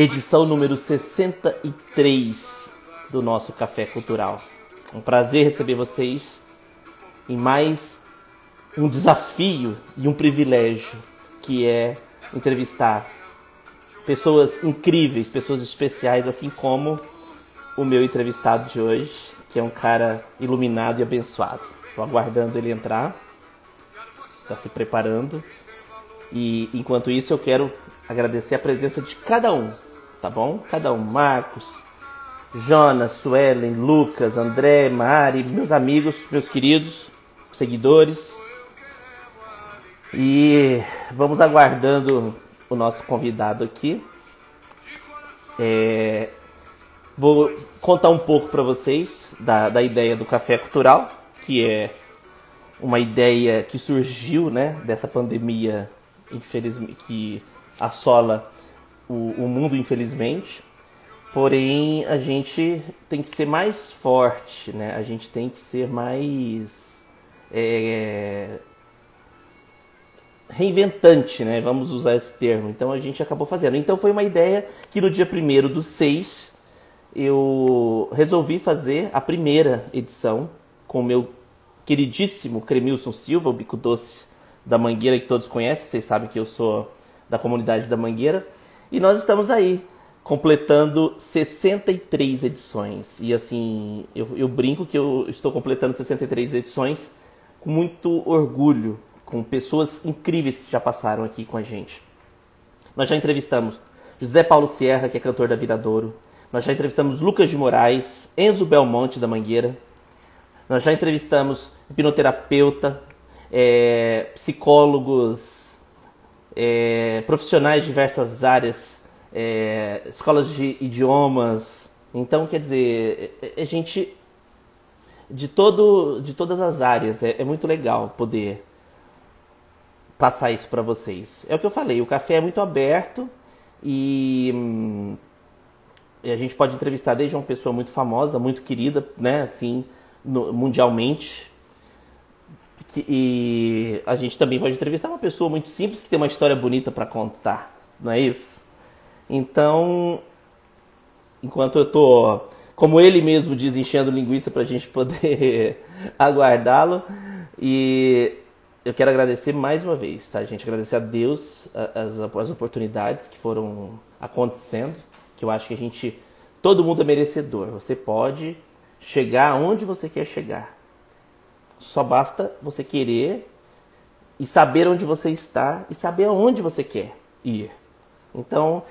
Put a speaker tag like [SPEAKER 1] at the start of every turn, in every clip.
[SPEAKER 1] edição número 63 do nosso Café Cultural. Um prazer receber vocês em mais um desafio e um privilégio que é entrevistar pessoas incríveis, pessoas especiais, assim como o meu entrevistado de hoje, que é um cara iluminado e abençoado. Estou aguardando ele entrar. Está se preparando. E enquanto isso eu quero agradecer a presença de cada um, tá bom? Cada um, Marcos, Jonas, Suelen, Lucas, André, Mari, meus amigos, meus queridos, seguidores. E vamos aguardando o nosso convidado aqui. É, vou contar um pouco para vocês da, da ideia do Café Cultural que é uma ideia que surgiu né, dessa pandemia infelizmente, que assola o, o mundo, infelizmente. Porém, a gente tem que ser mais forte, né? A gente tem que ser mais é, reinventante, né? Vamos usar esse termo. Então a gente acabou fazendo. Então foi uma ideia que no dia 1 do 6 eu resolvi fazer a primeira edição com o meu queridíssimo Cremilson Silva, o bico doce da Mangueira, que todos conhecem, vocês sabem que eu sou da comunidade da Mangueira. E nós estamos aí, completando 63 edições. E assim, eu, eu brinco que eu estou completando 63 edições com muito orgulho, com pessoas incríveis que já passaram aqui com a gente. Nós já entrevistamos José Paulo Sierra, que é cantor da Viradouro. Nós já entrevistamos Lucas de Moraes, Enzo Belmonte da Mangueira. Nós já entrevistamos hipnoterapeuta, é, psicólogos, é, profissionais de diversas áreas, é, escolas de idiomas. Então, quer dizer, a é, é gente de, todo, de todas as áreas. É, é muito legal poder passar isso para vocês. É o que eu falei, o café é muito aberto e, hum, a gente pode entrevistar desde uma pessoa muito famosa, muito querida, né, assim, no, mundialmente. E a gente também pode entrevistar uma pessoa muito simples que tem uma história bonita para contar, não é isso? Então, enquanto eu tô, como ele mesmo diz, enchendo linguiça para a gente poder aguardá-lo, e eu quero agradecer mais uma vez, tá, gente? Agradecer a Deus as, as oportunidades que foram acontecendo, que eu acho que a gente, todo mundo é merecedor. Você pode chegar onde você quer chegar. Só basta você querer e saber onde você está e saber aonde você quer ir. Então,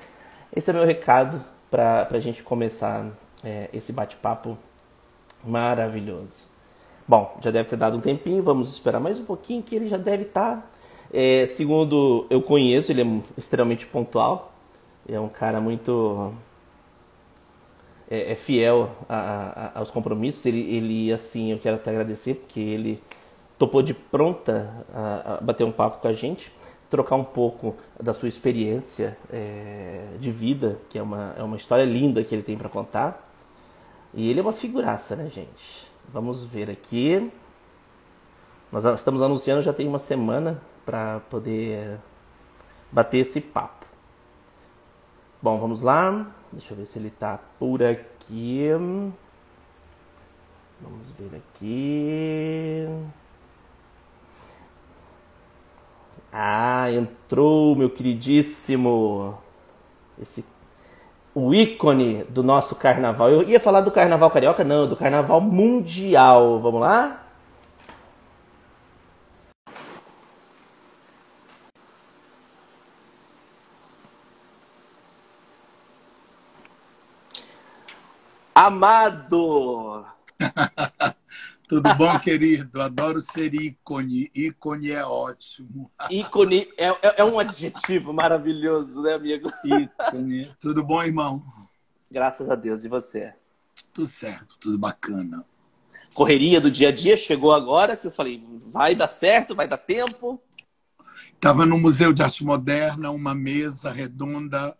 [SPEAKER 1] esse é meu recado para a gente começar é, esse bate-papo maravilhoso. Bom, já deve ter dado um tempinho, vamos esperar mais um pouquinho que ele já deve estar. Tá, é, segundo eu conheço, ele é extremamente pontual. É um cara muito é, é fiel a, a, aos compromissos. Ele, ele, assim, eu quero até agradecer porque ele topou de pronta a, a bater um papo com a gente, trocar um pouco da sua experiência é, de vida, que é uma, é uma história linda que ele tem para contar. E ele é uma figuraça, né, gente? Vamos ver aqui. Nós estamos anunciando já tem uma semana para poder bater esse papo. Bom, vamos lá. Deixa eu ver se ele tá por aqui. Vamos ver aqui. Ah, entrou, meu queridíssimo. Esse o ícone do nosso carnaval. Eu ia falar do carnaval carioca, não, do carnaval mundial. Vamos lá? Amado!
[SPEAKER 2] Tudo bom, querido? Adoro ser ícone. Ícone é ótimo.
[SPEAKER 1] Ícone é, é, é um adjetivo maravilhoso, né, amigo?
[SPEAKER 2] Ícone. Tudo bom, irmão?
[SPEAKER 1] Graças a Deus. E você?
[SPEAKER 2] Tudo certo, tudo bacana.
[SPEAKER 1] Correria do dia a dia chegou agora, que eu falei, vai dar certo, vai dar tempo.
[SPEAKER 2] Estava no Museu de Arte Moderna, uma mesa redonda.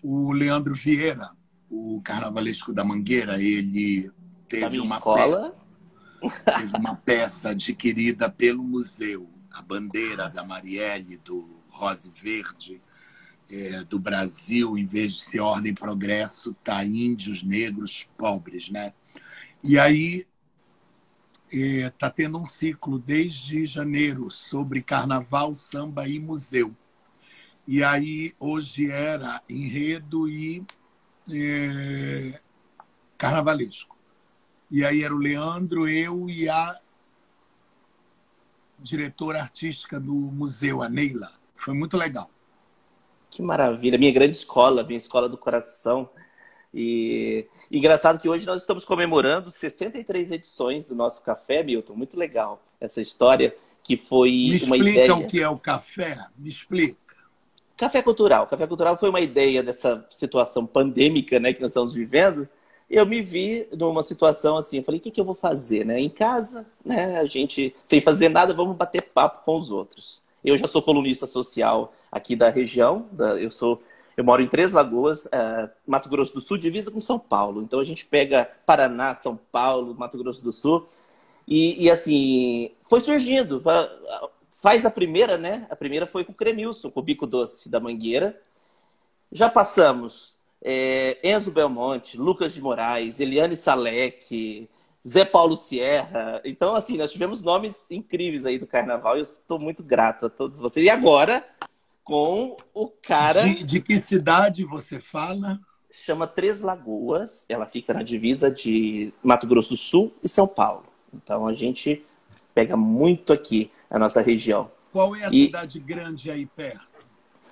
[SPEAKER 2] O Leandro Vieira, o carnavalesco da Mangueira, ele teve uma
[SPEAKER 1] escola.
[SPEAKER 2] Peça, teve uma peça adquirida pelo museu, a bandeira da Marielle do Rose Verde é, do Brasil, em vez de ser ordem e progresso, tá índios, negros, pobres, né? E aí está é, tendo um ciclo desde janeiro sobre carnaval, samba e museu. E aí hoje era enredo e é, carnavalesco. E aí era o Leandro, eu e a diretora artística do museu, a Neila. Foi muito legal.
[SPEAKER 1] Que maravilha, minha grande escola, minha escola do coração. E engraçado que hoje nós estamos comemorando 63 edições do nosso café, Milton. Muito legal essa história que foi
[SPEAKER 2] Me
[SPEAKER 1] uma
[SPEAKER 2] ideia.
[SPEAKER 1] explica
[SPEAKER 2] o que é o café? Me explica.
[SPEAKER 1] Café Cultural. Café Cultural foi uma ideia dessa situação pandêmica né, que nós estamos vivendo. Eu me vi numa situação assim, eu falei, o que, que eu vou fazer? Né? Em casa, né, a gente, sem fazer nada, vamos bater papo com os outros. Eu já sou colunista social aqui da região, da, eu sou eu moro em Três Lagoas, uh, Mato Grosso do Sul, divisa com São Paulo. Então a gente pega Paraná, São Paulo, Mato Grosso do Sul. E, e assim, foi surgindo. Faz a primeira, né? A primeira foi com o Cremilson, com o Bico Doce da Mangueira. Já passamos é, Enzo Belmonte, Lucas de Moraes, Eliane Salek, Zé Paulo Sierra. Então, assim, nós tivemos nomes incríveis aí do carnaval e eu estou muito grato a todos vocês. E agora, com o cara.
[SPEAKER 2] De, de, que cidade você fala?
[SPEAKER 1] Chama Três Lagoas. Ela fica na divisa de Mato Grosso do Sul e São Paulo. Então a gente pega muito aqui a nossa região.
[SPEAKER 2] Qual é a e... cidade grande aí perto?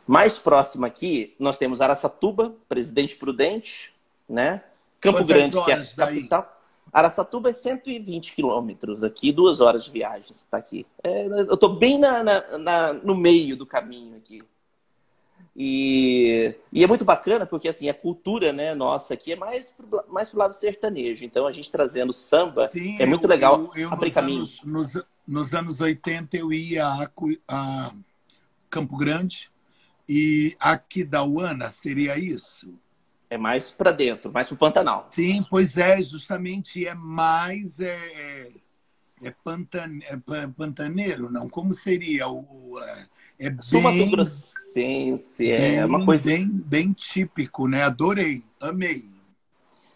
[SPEAKER 1] Mais próxima aqui, nós temos Araçatuba, Presidente Prudente, né? Campo
[SPEAKER 2] Quantas
[SPEAKER 1] Grande, que é a
[SPEAKER 2] daí?
[SPEAKER 1] capital. Araçatuba é 120 quilômetros aqui, duas horas de viagem, você está aqui. É, eu estou bem na, na, na, no meio do caminho aqui. E, e, é muito bacana porque assim a cultura né, nossa aqui é mais pro, mais pro lado sertanejo. Então a gente trazendo samba
[SPEAKER 2] Sim,
[SPEAKER 1] é muito
[SPEAKER 2] eu,
[SPEAKER 1] legal
[SPEAKER 2] eu, eu
[SPEAKER 1] abrir
[SPEAKER 2] nos
[SPEAKER 1] caminho.
[SPEAKER 2] Anos, nos, nos, anos 80 eu ia a, a Campo Grande e aqui da Uana seria isso?
[SPEAKER 1] É mais para dentro, mais para o Pantanal.
[SPEAKER 2] Sim, pois é, justamente é mais é, é, é, pantan, é pantaneiro, não? Como seria o, é bem,
[SPEAKER 1] Sul Grossense, é
[SPEAKER 2] bem,
[SPEAKER 1] uma coisa
[SPEAKER 2] bem, bem típico, né? Adorei, amei.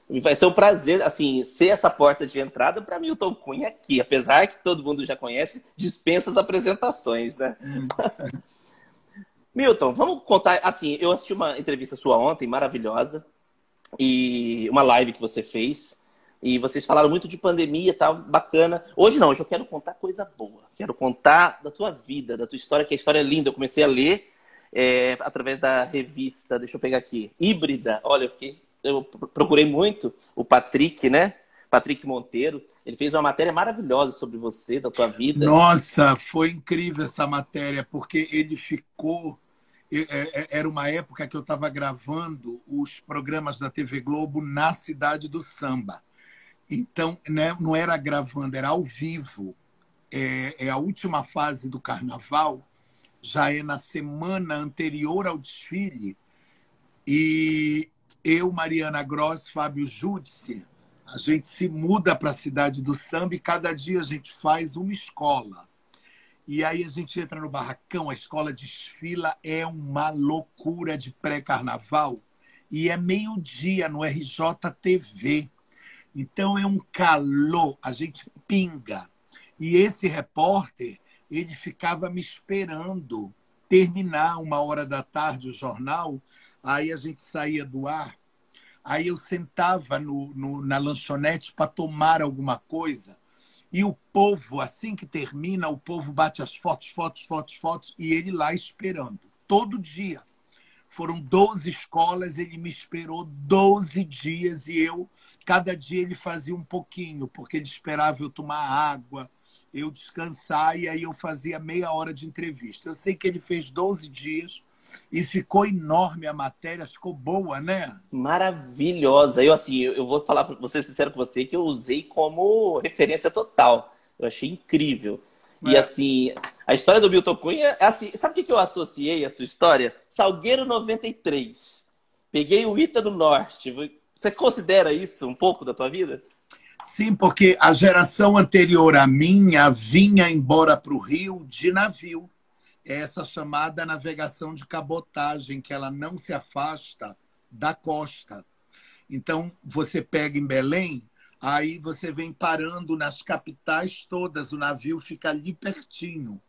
[SPEAKER 1] Vai ser um prazer, assim, ser essa porta de entrada para Milton Cunha aqui, apesar que todo mundo já conhece, dispensa as apresentações, né? Hum. Milton, vamos contar. Assim, eu assisti uma entrevista sua ontem, maravilhosa, e uma live que você fez. E vocês falaram muito de pandemia e tal, bacana. Hoje não, hoje eu quero contar coisa boa. Quero contar da tua vida, da tua história, que a história é linda. Eu comecei a ler é, através da revista, deixa eu pegar aqui, Híbrida. Olha, eu, fiquei, eu procurei muito o Patrick, né? Patrick Monteiro. Ele fez uma matéria maravilhosa sobre você, da tua vida.
[SPEAKER 2] Nossa, foi incrível essa matéria, porque ele ficou é, é, era uma época que eu estava gravando os programas da TV Globo na cidade do samba. Então, né, não era gravando, era ao vivo. É, é, a última fase do carnaval, já é na semana anterior ao desfile. E eu, Mariana Gross, Fábio Júdice, a gente se muda para a cidade do samba e cada dia a gente faz uma escola. E aí a gente entra no barracão, a escola desfila, é uma loucura de pré-carnaval. E é meio-dia no RJTV. Então é um calor, a gente pinga. E esse repórter, ele ficava me esperando terminar uma hora da tarde o jornal, aí a gente saía do ar, aí eu sentava no, no na lanchonete para tomar alguma coisa e o povo, assim que termina, o povo bate as fotos, fotos, fotos, fotos, e ele lá esperando, todo dia. Foram 12 escolas, ele me esperou 12 dias e eu, cada dia ele fazia um pouquinho, porque ele esperava eu tomar água, eu descansar, e aí eu fazia meia hora de entrevista. Eu sei que ele fez 12 dias, e ficou enorme a matéria, ficou boa, né?
[SPEAKER 1] Maravilhosa. Eu assim, eu vou falar para você sincero com você que eu usei como referência total. Eu achei incrível. É. E assim, a história do Milton Cunha, é assim, sabe o que eu associei a sua história? Salgueiro 93. Peguei o Ita do Norte. Você considera isso um pouco da tua vida?
[SPEAKER 2] Sim, porque a geração anterior à minha vinha embora para o Rio de navio. É essa chamada navegação de cabotagem, que ela não se afasta da costa. Então, você pega em Belém, aí você vem parando nas capitais todas, o navio fica ali pertinho.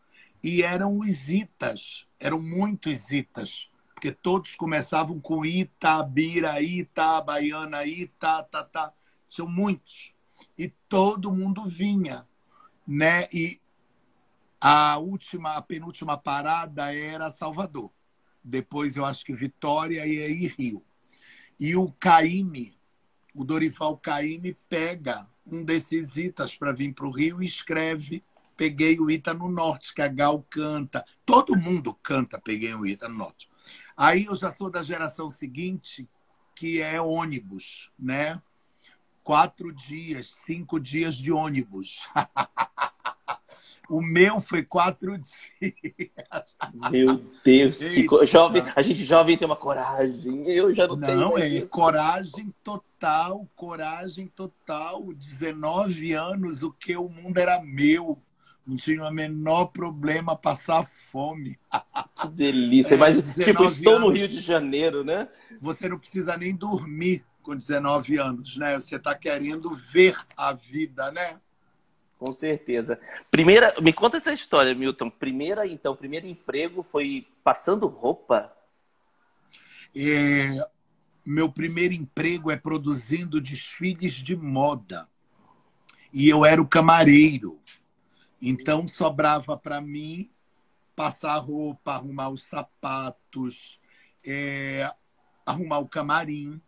[SPEAKER 2] E eram os itas, eram muitos itas, porque todos começavam com Ita, Bira, Ita, Baiana, Ita. Tinham muitos e todo mundo vinha, né? E a última, a penúltima parada era Salvador. Depois eu acho que Vitória e aí Rio. E o Caime, o Dorival Caime pega um desses itas para vir para o Rio e escreve Peguei o Ita no Norte, que a Gal canta. Todo mundo canta Peguei o Ita no Norte. Aí eu já sou da geração seguinte, que é ônibus, né? quatro dias, cinco dias de ônibus. o meu foi quatro dias.
[SPEAKER 1] Meu Deus, que jovem, a gente jovem tem uma coragem. Eu já não, não tenho. Não, é
[SPEAKER 2] isso. coragem total, coragem total. 19 anos, o que o mundo era meu. Não tinha o menor problema passar fome.
[SPEAKER 1] Que delícia. É, Mas, tipo, estou anos, no Rio de Janeiro, né?
[SPEAKER 2] Você não precisa nem dormir com 19 anos, né? Você está querendo ver a vida, né?
[SPEAKER 1] Com certeza. Primeira, me conta essa história, Milton. Primeira, então, primeiro emprego foi passando roupa?
[SPEAKER 2] É, meu primeiro emprego é produzindo desfiles de moda. E eu era o camareiro. Então sobrava para mim passar roupa, arrumar os sapatos, é, arrumar o camarim.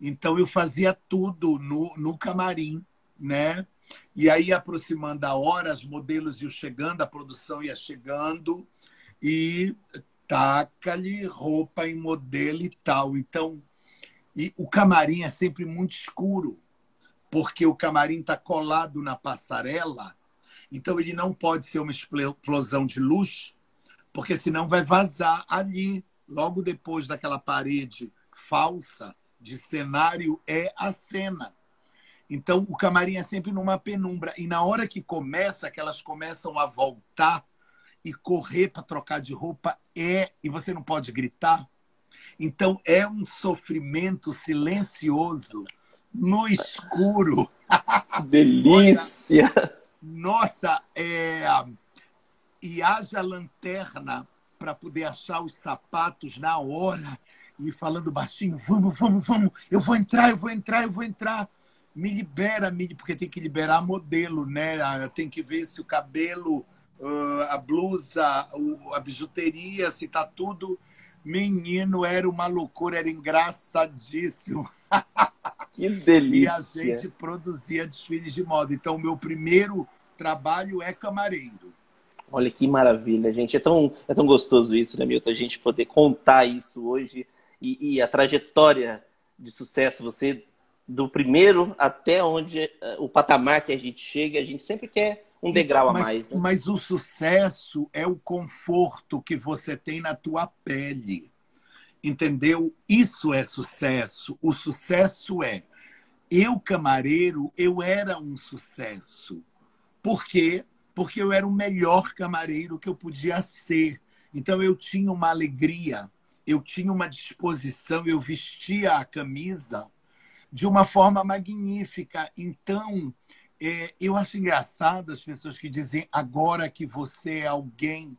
[SPEAKER 2] Então eu fazia tudo no, no camarim, né? E aí, aproximando a hora, os modelos iam chegando, a produção ia chegando, e taca-lhe roupa em modelo e tal. Então, e o camarim é sempre muito escuro, porque o camarim está colado na passarela, então ele não pode ser uma explosão de luz, porque senão vai vazar ali, logo depois daquela parede falsa, de cenário é a cena. Então, o camarim é sempre numa penumbra. E na hora que começa, que elas começam a voltar e correr para trocar de roupa, é. E você não pode gritar. Então, é um sofrimento silencioso, no escuro.
[SPEAKER 1] Delícia!
[SPEAKER 2] Nossa, é... e haja lanterna para poder achar os sapatos na hora e falando baixinho, vamos, vamos, vamos, eu vou entrar, eu vou entrar, eu vou entrar. Me libera, me, porque tem que liberar modelo, né? Tem que ver se o cabelo, a blusa, a bijuteria, se tá tudo. Menino, era uma loucura, era engraçadíssimo.
[SPEAKER 1] Que delícia!
[SPEAKER 2] E a gente produzia desfiles de moda. Então, o meu primeiro trabalho é camareiro.
[SPEAKER 1] Olha que maravilha, gente. É tão, é tão gostoso isso, né, Milton? A gente poder contar isso hoje e, e a trajetória de sucesso, você do primeiro até onde eh, o patamar que a gente chega, a gente sempre quer um degrau
[SPEAKER 2] então, mas,
[SPEAKER 1] a mais.
[SPEAKER 2] Né? Mas o sucesso é o conforto que você tem na tua pele. Entendeu? Isso é sucesso. O sucesso é eu camareiro, eu era um sucesso. Por quê? Porque eu era o melhor camareiro que eu podia ser. Então eu tinha uma alegria eu tinha uma disposição, eu vestia a camisa de uma forma magnífica. Então, é, eu acho engraçado as pessoas que dizem agora que você é alguém.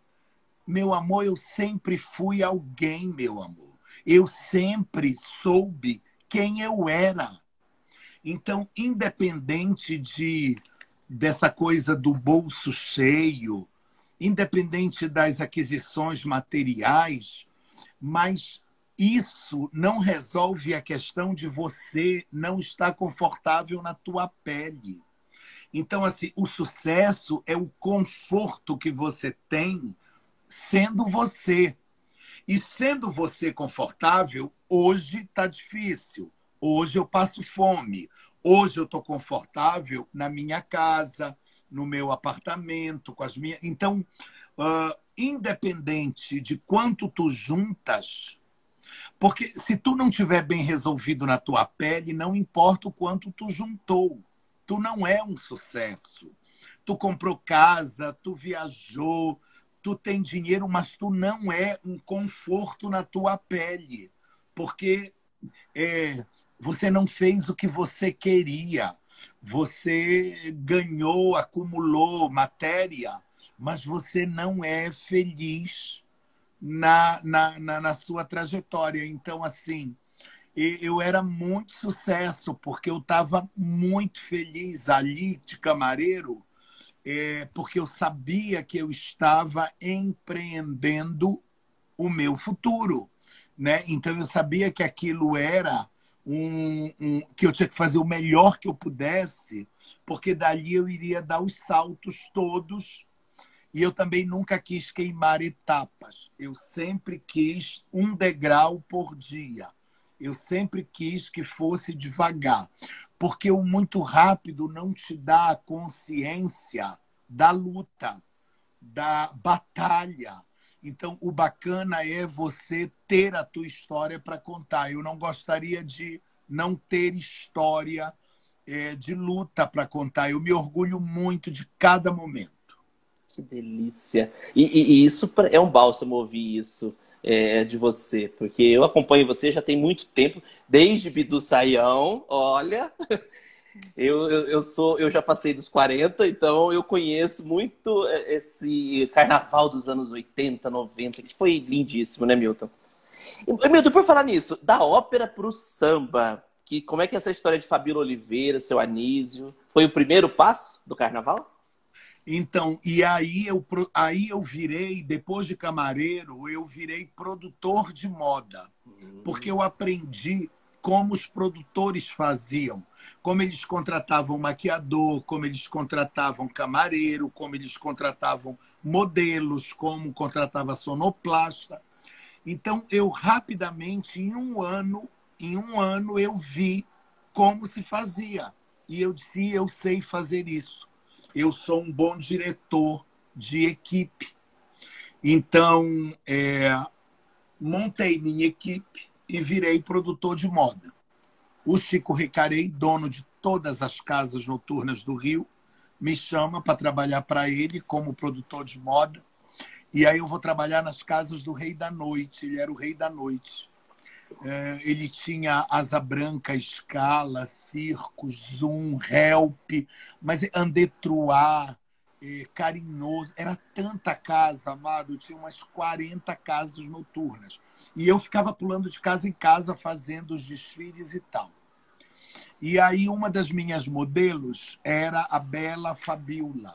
[SPEAKER 2] Meu amor, eu sempre fui alguém, meu amor. Eu sempre soube quem eu era. Então, independente de dessa coisa do bolso cheio, independente das aquisições materiais, mas isso não resolve a questão de você não estar confortável na tua pele. Então, assim, o sucesso é o conforto que você tem sendo você. E sendo você confortável, hoje está difícil. Hoje eu passo fome. Hoje eu estou confortável na minha casa, no meu apartamento, com as minhas. Então, uh, independente de quanto tu juntas, porque se tu não tiver bem resolvido na tua pele, não importa o quanto tu juntou, tu não é um sucesso. Tu comprou casa, tu viajou, tu tem dinheiro, mas tu não é um conforto na tua pele, porque é, você não fez o que você queria. Você ganhou, acumulou matéria, mas você não é feliz na, na, na, na sua trajetória. Então, assim, eu era muito sucesso, porque eu estava muito feliz ali de camareiro, é, porque eu sabia que eu estava empreendendo o meu futuro. Né? Então, eu sabia que aquilo era um, um, que eu tinha que fazer o melhor que eu pudesse, porque dali eu iria dar os saltos todos. E eu também nunca quis queimar etapas. Eu sempre quis um degrau por dia. Eu sempre quis que fosse devagar, porque o muito rápido não te dá a consciência da luta, da batalha. Então, o bacana é você ter a tua história para contar. Eu não gostaria de não ter história é, de luta para contar. Eu me orgulho muito de cada momento.
[SPEAKER 1] Que delícia! E, e, e isso é um bálsamo ouvir isso é, de você, porque eu acompanho você já tem muito tempo, desde Bidu Saião, olha, Eu, eu, eu, sou, eu já passei dos 40, então eu conheço muito é, esse carnaval dos anos 80, 90, que foi lindíssimo, né, Milton? E, Milton, por falar nisso, da ópera para o samba, que, como é que é essa história de Fabíola Oliveira, seu Anísio? Foi o primeiro passo do carnaval?
[SPEAKER 2] Então, e aí eu, aí eu virei, depois de camareiro, eu virei produtor de moda. Porque eu aprendi como os produtores faziam, como eles contratavam maquiador, como eles contratavam camareiro, como eles contratavam modelos, como contratava sonoplasta. Então eu rapidamente, em um ano, em um ano eu vi como se fazia e eu disse eu sei fazer isso. Eu sou um bom diretor de equipe. Então é, montei minha equipe e virei produtor de moda. O Chico Ricarei, dono de todas as casas noturnas do Rio, me chama para trabalhar para ele como produtor de moda. E aí eu vou trabalhar nas casas do Rei da Noite. Ele era o Rei da Noite. É, ele tinha Asa Branca, Escala, Circos, Zoom, Help, mas Andetruá, é, Carinhoso. Era tanta casa, amado. Eu tinha umas 40 casas noturnas. E eu ficava pulando de casa em casa fazendo os desfiles e tal. E aí uma das minhas modelos era a Bela Fabiola,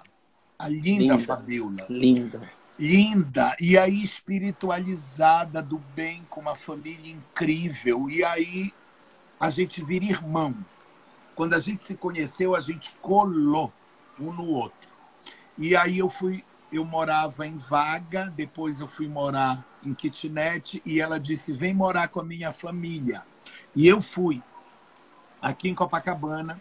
[SPEAKER 2] a linda, linda Fabiola.
[SPEAKER 1] Linda.
[SPEAKER 2] Linda. E aí espiritualizada do bem, com uma família incrível. E aí a gente vira irmão. Quando a gente se conheceu, a gente colou um no outro. E aí eu fui, eu morava em Vaga, depois eu fui morar em kitnet e ela disse: vem morar com a minha família. E eu fui aqui em Copacabana.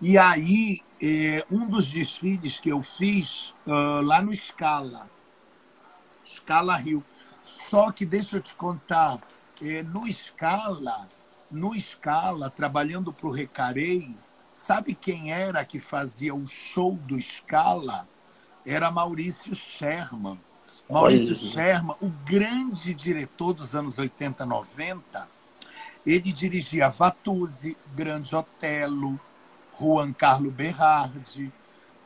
[SPEAKER 2] E aí, é, um dos desfiles que eu fiz uh, lá no Scala, Scala Rio. Só que deixa eu te contar, é, no Scala, no Scala, trabalhando para o Recarei, sabe quem era que fazia o show do Scala? Era Maurício Sherman. Maurício Sherman, o grande diretor dos anos 80, 90, ele dirigia Vatuzzi, Grande Otelo, Juan Carlo Berardi,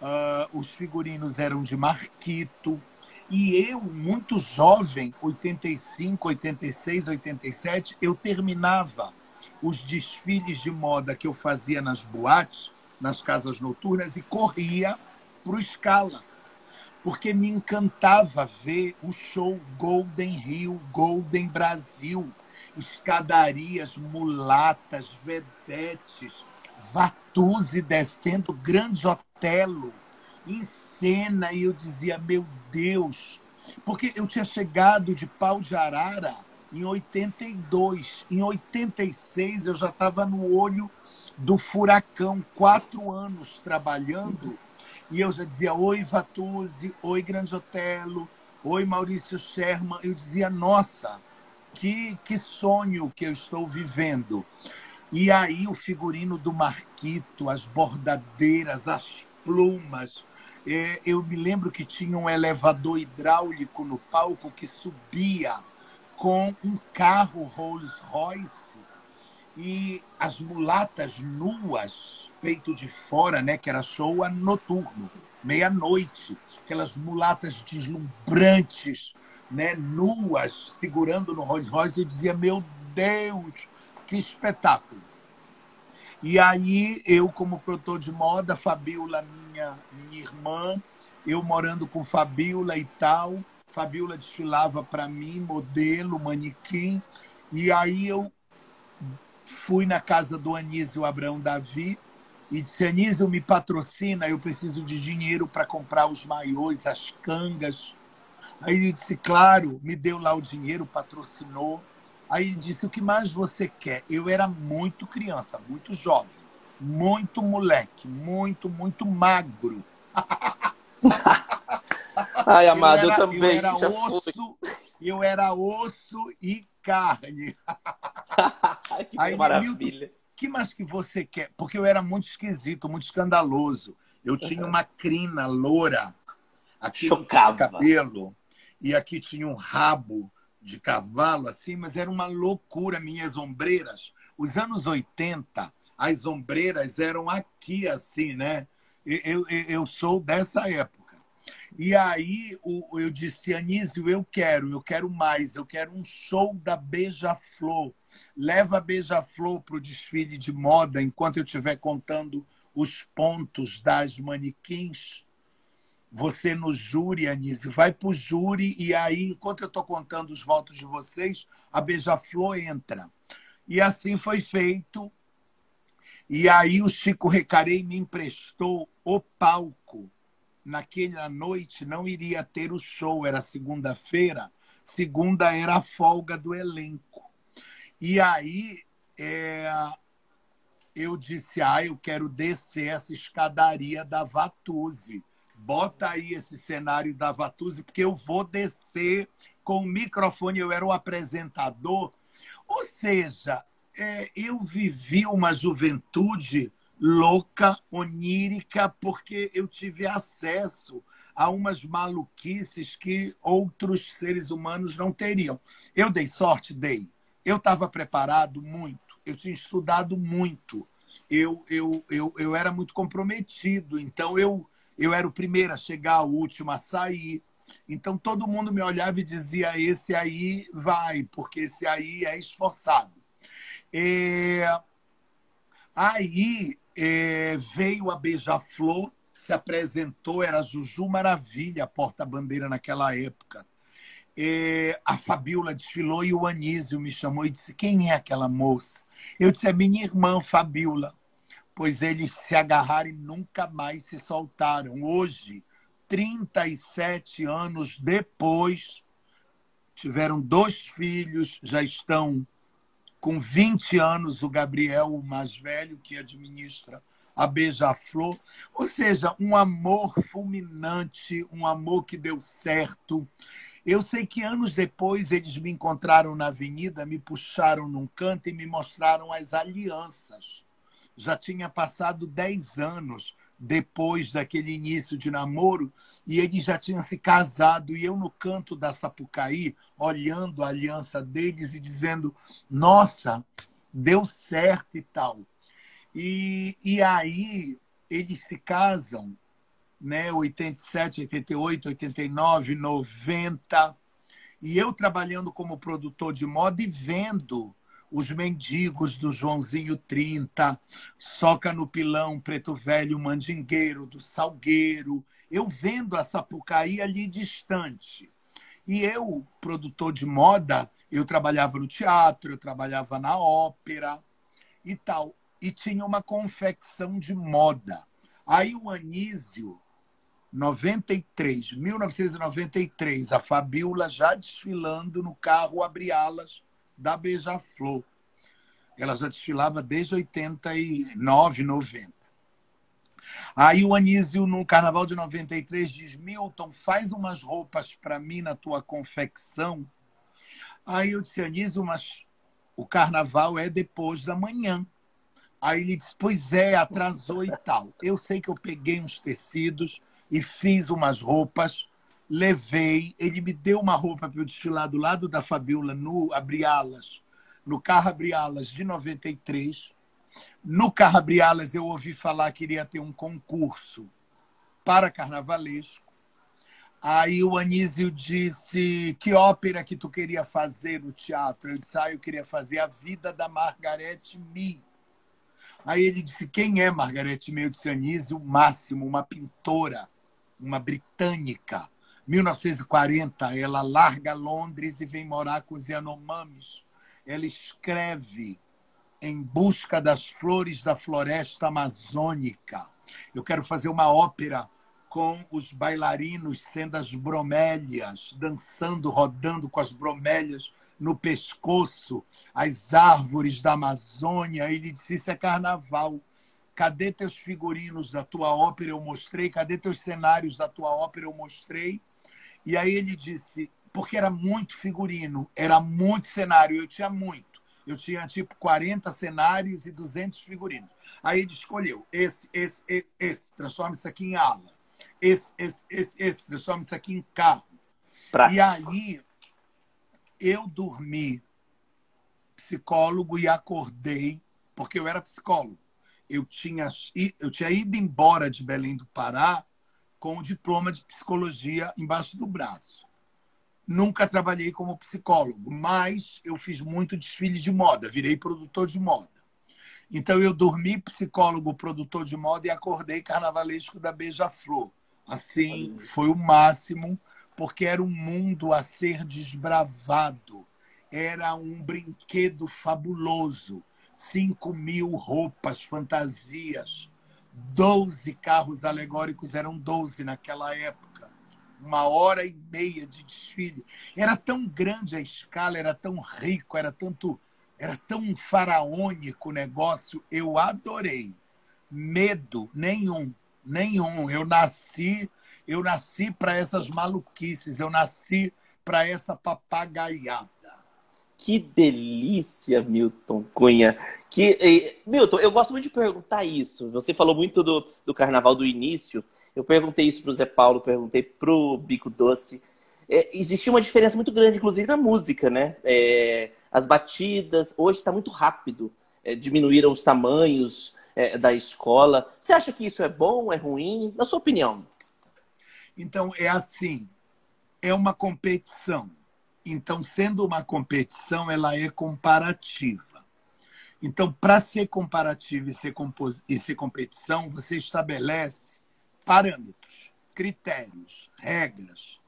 [SPEAKER 2] uh, os figurinos eram de Marquito. E eu, muito jovem, 85, 86, 87, eu terminava os desfiles de moda que eu fazia nas boates, nas casas noturnas, e corria para o Scala porque me encantava ver o show Golden Rio, Golden Brasil, escadarias mulatas, vedetes, Vatuzzi descendo, Grande Otelo em cena, e eu dizia, meu Deus, Porque eu tinha chegado de Pau de Arara em 82. Em 86 eu já estava no olho do furacão, quatro anos trabalhando. E eu já dizia, oi Vatuzzi, oi Grande Otelo, oi Maurício Sherman. Eu dizia, nossa, que, que sonho que eu estou vivendo. E aí o figurino do Marquito, as bordadeiras, as plumas. É, eu me lembro que tinha um elevador hidráulico no palco que subia com um carro Rolls Royce e as mulatas nuas, peito de fora, né, que era show noturno, meia-noite, aquelas mulatas deslumbrantes, né, nuas, segurando no Rolls Royce, eu dizia, meu Deus, que espetáculo. E aí eu, como produtor de moda, Fabiola, minha, minha irmã, eu morando com Fabiola e tal, Fabiola desfilava para mim, modelo, manequim, e aí eu fui na casa do Anísio Abraão Davi e disse: Anísio, me patrocina, eu preciso de dinheiro para comprar os maiôs, as cangas. Aí ele disse: Claro, me deu lá o dinheiro, patrocinou. Aí ele disse: O que mais você quer? Eu era muito criança, muito jovem, muito moleque, muito, muito magro.
[SPEAKER 1] Ai, amado, eu,
[SPEAKER 2] era,
[SPEAKER 1] eu também.
[SPEAKER 2] Eu era, osso, eu era osso e carne.
[SPEAKER 1] que Aí, maravilha. Milton,
[SPEAKER 2] que mais que você quer? Porque eu era muito esquisito, muito escandaloso. Eu tinha uma crina loura aqui
[SPEAKER 1] Chocava.
[SPEAKER 2] no cabelo e aqui tinha um rabo de cavalo assim, mas era uma loucura minhas ombreiras. Os anos 80, as ombreiras eram aqui assim, né? Eu, eu, eu sou dessa época. E aí eu disse, Anísio, eu quero, eu quero mais, eu quero um show da Beija-Flor. Leva a Beija-Flor para o desfile de moda enquanto eu estiver contando os pontos das manequins. Você no júri, Anísio, vai para o júri e aí, enquanto eu estou contando os votos de vocês, a Beija-Flor entra. E assim foi feito. E aí o Chico Recarei me emprestou o palco naquela noite não iria ter o show, era segunda-feira, segunda era a folga do elenco. E aí é, eu disse, ah, eu quero descer essa escadaria da Vatuzzi. Bota aí esse cenário da Vatuzzi, porque eu vou descer com o microfone, eu era o apresentador. Ou seja, é, eu vivi uma juventude louca, onírica, porque eu tive acesso a umas maluquices que outros seres humanos não teriam. Eu dei sorte? Dei. Eu estava preparado muito, eu tinha estudado muito, eu, eu, eu, eu era muito comprometido, então eu, eu era o primeiro a chegar, o último a sair. Então todo mundo me olhava e dizia: esse aí vai, porque esse aí é esforçado. É... Aí é, veio a Beija-Flor, se apresentou, era Juju Maravilha, porta-bandeira naquela época. É, a Fabiola desfilou e o Anísio me chamou e disse: Quem é aquela moça? Eu disse: É minha irmã, Fabiola. Pois eles se agarraram e nunca mais se soltaram. Hoje, 37 anos depois, tiveram dois filhos, já estão com 20 anos, o Gabriel, o mais velho, que administra a Beija-Flor. Ou seja, um amor fulminante, um amor que deu certo. Eu sei que anos depois eles me encontraram na avenida, me puxaram num canto e me mostraram as alianças. Já tinha passado 10 anos depois daquele início de namoro e eles já tinham se casado e eu no canto da Sapucaí olhando a aliança deles e dizendo nossa deu certo e tal. E, e aí eles se casam né 87 88 89 90 e eu trabalhando como produtor de moda e vendo os mendigos do Joãozinho 30, Soca no Pilão, Preto Velho, Mandingueiro, do Salgueiro, eu vendo a Sapucaí ali distante. E eu, produtor de moda, eu trabalhava no teatro, eu trabalhava na ópera e tal. E tinha uma confecção de moda. Aí o Anísio 93, 1993, a Fabiola já desfilando no carro Abre-Alas da Beija-Flor. Ela já desfilava desde 89, 90. Aí o Anísio, no carnaval de 93, diz: Milton, faz umas roupas para mim na tua confecção. Aí eu disse: Anísio, mas o carnaval é depois da manhã. Aí ele disse: Pois é, atrasou e tal. Eu sei que eu peguei uns tecidos e fiz umas roupas, levei. Ele me deu uma roupa para eu desfilar do lado da Fabiola no Abrialas, no carro Abrialas de 93. No carro Abrialas eu ouvi falar que iria ter um concurso para carnavalesco. Aí o Anísio disse: Que ópera que tu queria fazer no teatro? Eu disse: ah, eu queria fazer A Vida da Margarete Mee Aí ele disse: Quem é Margarete Eu disse: Anísio Máximo, uma pintora uma britânica. 1940, ela larga Londres e vem morar com os Yanomamis. Ela escreve em busca das flores da floresta amazônica. Eu quero fazer uma ópera com os bailarinos sendo as bromélias, dançando, rodando com as bromélias no pescoço, as árvores da Amazônia. Ele disse: Isso é carnaval. Cadê teus figurinos da tua ópera? Eu mostrei. Cadê teus cenários da tua ópera? Eu mostrei. E aí ele disse, porque era muito figurino, era muito cenário, eu tinha muito. Eu tinha tipo 40 cenários e 200 figurinos. Aí ele escolheu esse, esse, esse, esse, transforma isso aqui em ala. Esse, esse, esse, esse, transforma isso aqui em carro. Prático. E aí eu dormi psicólogo e acordei, porque eu era psicólogo eu tinha, eu tinha ido embora de Belém do Pará com o diploma de psicologia embaixo do braço. Nunca trabalhei como psicólogo, mas eu fiz muito desfile de moda, virei produtor de moda. Então eu dormi psicólogo, produtor de moda e acordei carnavalesco da Beija-Flor. Assim, foi o máximo, porque era um mundo a ser desbravado. Era um brinquedo fabuloso 5 mil roupas, fantasias, 12 carros alegóricos, eram 12 naquela época. Uma hora e meia de desfile. Era tão grande a escala, era tão rico, era tanto, era tão faraônico o negócio. Eu adorei. Medo nenhum, nenhum. Eu nasci, eu nasci para essas maluquices, eu nasci para essa papagaiada.
[SPEAKER 1] Que delícia, Milton Cunha. Que, eh, Milton, eu gosto muito de perguntar isso. Você falou muito do, do carnaval do início. Eu perguntei isso para o Zé Paulo, perguntei para o Bico Doce. É, existia uma diferença muito grande, inclusive, na música, né? É, as batidas, hoje está muito rápido. É, diminuíram os tamanhos é, da escola. Você acha que isso é bom, é ruim? Na sua opinião?
[SPEAKER 2] Então, é assim: é uma competição então, sendo uma competição, ela é comparativa. Então, para ser comparativa e ser, e ser competição, você estabelece parâmetros, critérios, regras.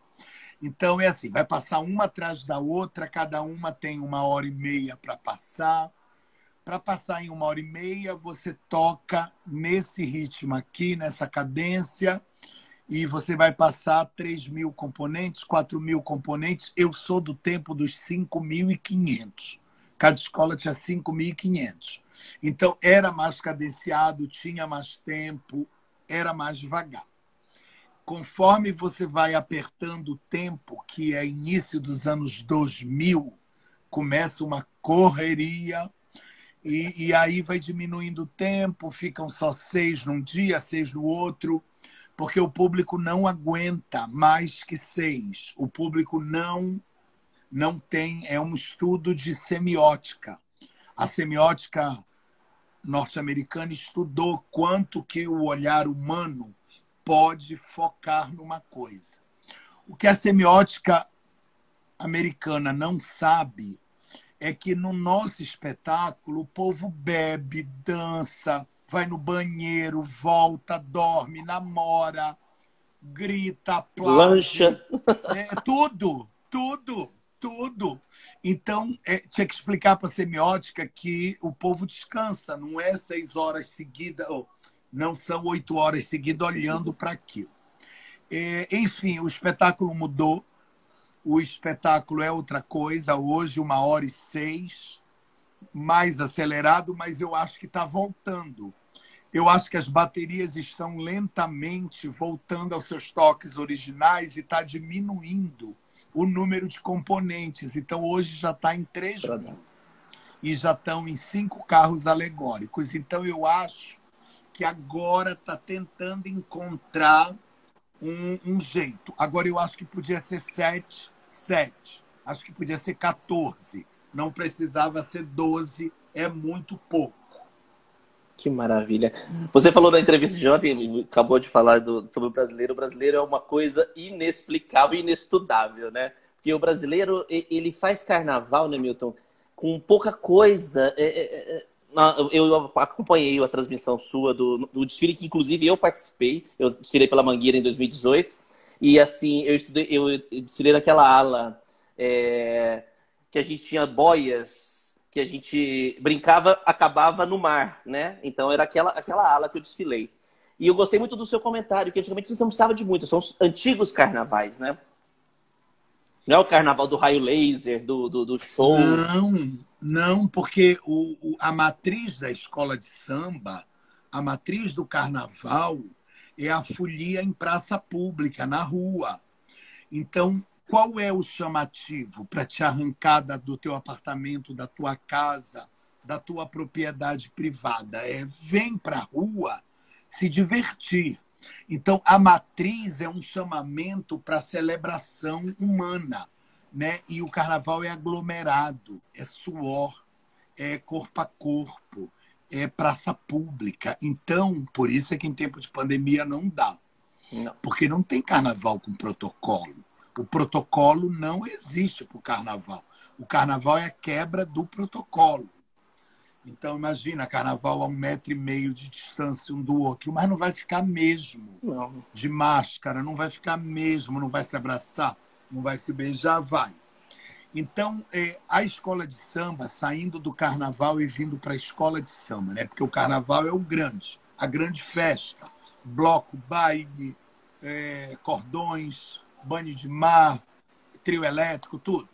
[SPEAKER 2] Então, é assim: vai passar uma atrás da outra, cada uma tem uma hora e meia para passar. Para passar em uma hora e meia, você toca nesse ritmo aqui, nessa cadência e você vai passar 3 mil componentes, 4 mil componentes. Eu sou do tempo dos 5.500. Cada escola tinha 5.500. Então, era mais cadenciado, tinha mais tempo, era mais devagar. Conforme você vai apertando o tempo, que é início dos anos 2000, começa uma correria, e, e aí vai diminuindo o tempo, ficam só seis num dia, seis no outro porque o público não aguenta mais que seis. O público não não tem é um estudo de semiótica. A semiótica norte-americana estudou quanto que o olhar humano pode focar numa coisa. O que a semiótica americana não sabe é que no nosso espetáculo o povo bebe, dança, vai no banheiro, volta, dorme, namora, grita, aplaude.
[SPEAKER 1] Lancha.
[SPEAKER 2] É, tudo, tudo, tudo. Então, é, tinha que explicar para a semiótica que o povo descansa, não é seis horas seguidas, ou não são oito horas seguidas olhando para aquilo. É, enfim, o espetáculo mudou. O espetáculo é outra coisa. Hoje, uma hora e seis, mais acelerado, mas eu acho que está voltando. Eu acho que as baterias estão lentamente voltando aos seus toques originais e está diminuindo o número de componentes. Então, hoje já está em três e já estão em cinco carros alegóricos. Então, eu acho que agora está tentando encontrar um, um, jeito. Agora, eu acho que podia ser sete, sete. Acho que podia ser 14. Não precisava ser 12. É muito pouco.
[SPEAKER 1] Que maravilha. Você falou na entrevista de ontem, acabou de falar do, sobre o brasileiro. O brasileiro é uma coisa inexplicável, inestudável, né? Porque o brasileiro, ele faz carnaval, né, Milton? Com pouca coisa. É, é, é eu acompanhei a transmissão sua do, do, desfile, que inclusive eu participei. Eu desfilei pela Mangueira em 2018. E assim, eu, estudei, eu desfilei naquela ala é, que a gente tinha boias que a gente brincava, acabava no mar, né? Então era aquela, aquela ala que eu desfilei. E eu gostei muito do seu comentário, que antigamente você não precisava de muito, são os antigos carnavais, né? Não é o carnaval do raio laser, do, do, do show.
[SPEAKER 2] Não, não, porque o, o, a matriz da escola de samba, a matriz do carnaval, é a folia em praça pública, na rua. Então, qual é o chamativo para te arrancar do teu apartamento, da tua casa, da tua propriedade privada? É vem para a rua se divertir. Então, a matriz é um chamamento para celebração humana, né? E o carnaval é aglomerado, é suor, é corpo a corpo, é praça pública. Então, por isso é que em tempo de pandemia não dá. Não. Porque não tem carnaval com protocolo. O protocolo não existe para o carnaval. O carnaval é a quebra do protocolo. Então, imagina, carnaval a um metro e meio de distância um do outro, mas não vai ficar mesmo não. de máscara, não vai ficar mesmo, não vai se abraçar, não vai se beijar, vai. Então, é, a escola de samba, saindo do carnaval e vindo para a escola de samba, né? porque o carnaval é o grande, a grande festa. Bloco, baile, é, cordões, banho de mar, trio elétrico, tudo.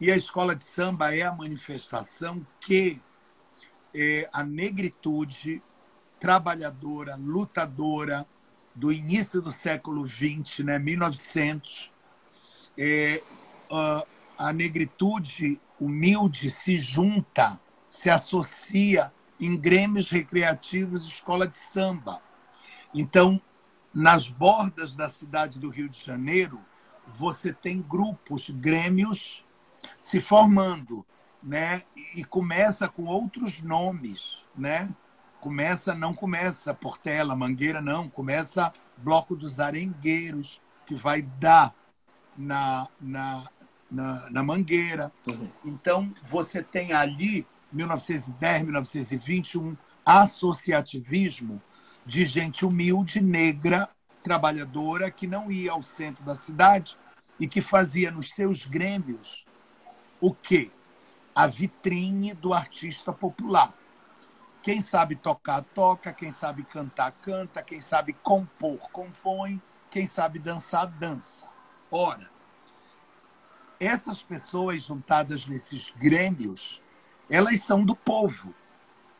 [SPEAKER 2] E a escola de samba é a manifestação que é a negritude trabalhadora, lutadora do início do século XX, né, 1900, é, a negritude humilde se junta, se associa em grêmios recreativos, escola de samba. Então, nas bordas da cidade do Rio de Janeiro, você tem grupos, grêmios se formando, né? E começa com outros nomes, né? Começa, não começa Portela, Mangueira, não. Começa Bloco dos Arengueiros, que vai dar na, na, na, na Mangueira. Uhum. Então, você tem ali, 1910, 1920, um associativismo de gente humilde, negra, trabalhadora, que não ia ao centro da cidade e que fazia nos seus grêmios o quê? A vitrine do artista popular. Quem sabe tocar, toca, quem sabe cantar, canta, quem sabe compor, compõe, quem sabe dançar, dança. Ora, essas pessoas juntadas nesses grêmios, elas são do povo.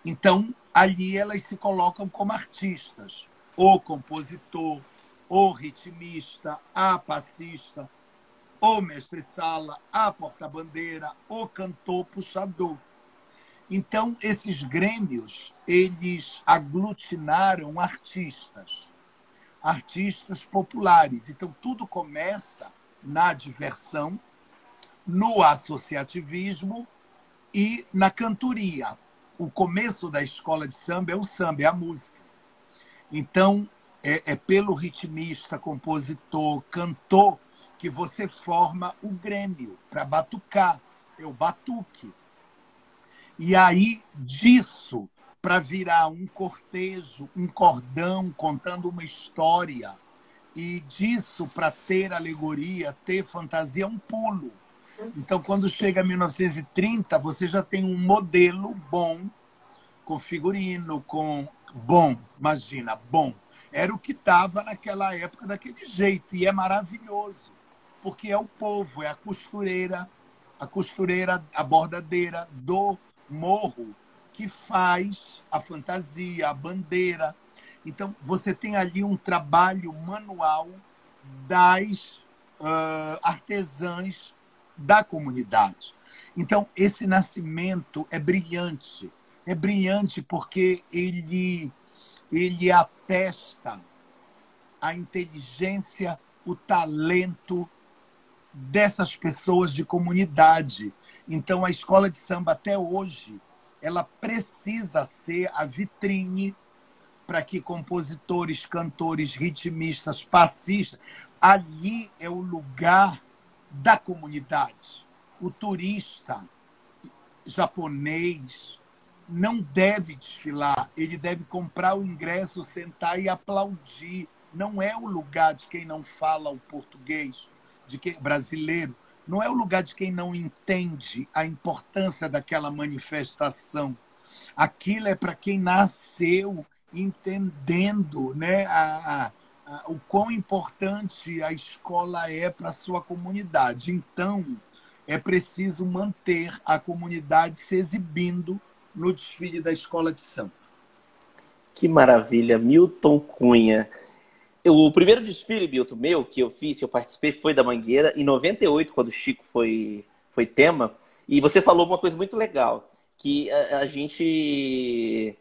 [SPEAKER 2] Então, ali elas se colocam como artistas, ou compositor, ou ritmista, a passista, ou mestre-sala, a porta-bandeira, o cantor puxador. Então, esses grêmios, eles aglutinaram artistas, artistas populares. Então, tudo começa na diversão, no associativismo e na cantoria o começo da escola de samba é o samba, é a música. Então, é, é pelo ritmista, compositor, cantor, que você forma o grêmio para batucar, é o batuque. E aí, disso, para virar um cortejo, um cordão contando uma história, e disso para ter alegoria, ter fantasia, um pulo. Então, quando chega a 1930, você já tem um modelo bom, com figurino, com bom, imagina, bom. era o que dava naquela época daquele jeito. E é maravilhoso, porque é o povo, é a costureira, a costureira, a bordadeira do morro que faz a fantasia, a bandeira. Então, você tem ali um trabalho manual das uh, artesãs da comunidade. Então, esse nascimento é brilhante. É brilhante porque ele, ele atesta a inteligência, o talento dessas pessoas de comunidade. Então, a escola de samba, até hoje, ela precisa ser a vitrine para que compositores, cantores, ritmistas, passistas, ali é o lugar da comunidade. O turista japonês não deve desfilar, ele deve comprar o ingresso, sentar e aplaudir. Não é o lugar de quem não fala o português, de quem brasileiro, não é o lugar de quem não entende a importância daquela manifestação. Aquilo é para quem nasceu entendendo né, a, a o quão importante a escola é para a sua comunidade. Então, é preciso manter a comunidade se exibindo no desfile da escola de samba.
[SPEAKER 1] Que maravilha, Milton Cunha. O primeiro desfile, Milton, meu, que eu fiz, que eu participei, foi da Mangueira, em 98, quando o Chico foi, foi tema. E você falou uma coisa muito legal, que a, a gente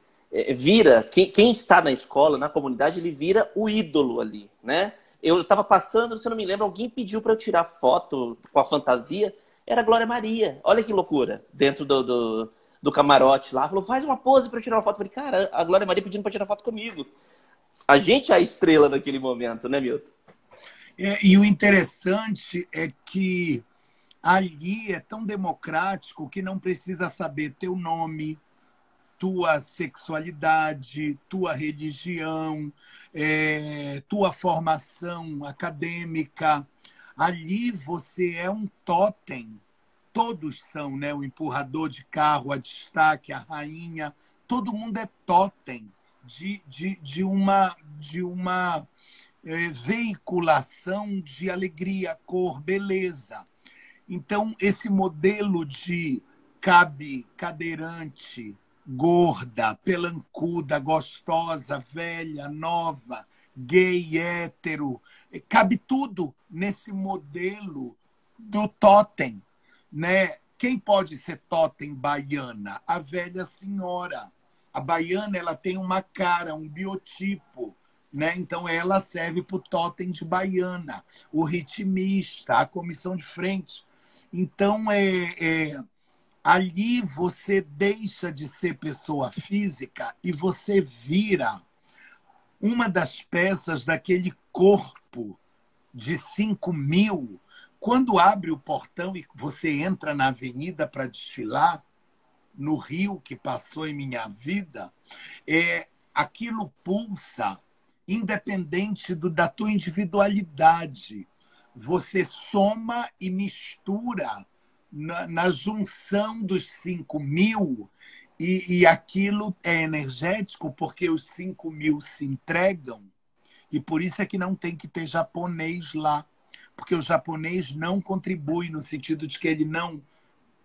[SPEAKER 1] vira, quem, quem, está na escola, na comunidade, ele vira o ídolo ali, né? Eu estava passando, se eu não me lembro, alguém pediu para eu tirar foto com a fantasia, era a Glória Maria. Olha que loucura, dentro do, do, do camarote lá. Falou, faz uma pose para eu tirar uma foto. Eu falei, cara, a Glória Maria pedindo para tirar foto comigo. A gente é a estrela naquele momento, né, Milton?
[SPEAKER 2] É, e o interessante é que ali é tão democrático que não precisa saber teu nome, tua sexualidade, tua religião, é, tua formação acadêmica. Ali você é um totem. Todos são, né? O empurrador de carro, a destaque, a rainha. Todo mundo é totem de, de, de uma, de uma é, veiculação de alegria, cor, beleza. Então, esse modelo de cabe cadeirante, gorda, pelancuda, gostosa, velha, nova, gay, hétero. Cabe tudo nesse modelo do totem, né? Quem pode ser totem baiana? A velha senhora. A baiana ela tem uma cara, um biotipo, né? Então ela serve para o totem de baiana, o ritmista, a comissão de frente. Então é, é ali você deixa de ser pessoa física e você vira uma das peças daquele corpo de 5 mil. Quando abre o portão e você entra na avenida para desfilar, no rio que passou em minha vida, é, aquilo pulsa, independente do, da tua individualidade. Você soma e mistura na, na junção dos 5 mil, e, e aquilo é energético porque os 5 mil se entregam, e por isso é que não tem que ter japonês lá, porque o japonês não contribui no sentido de que ele não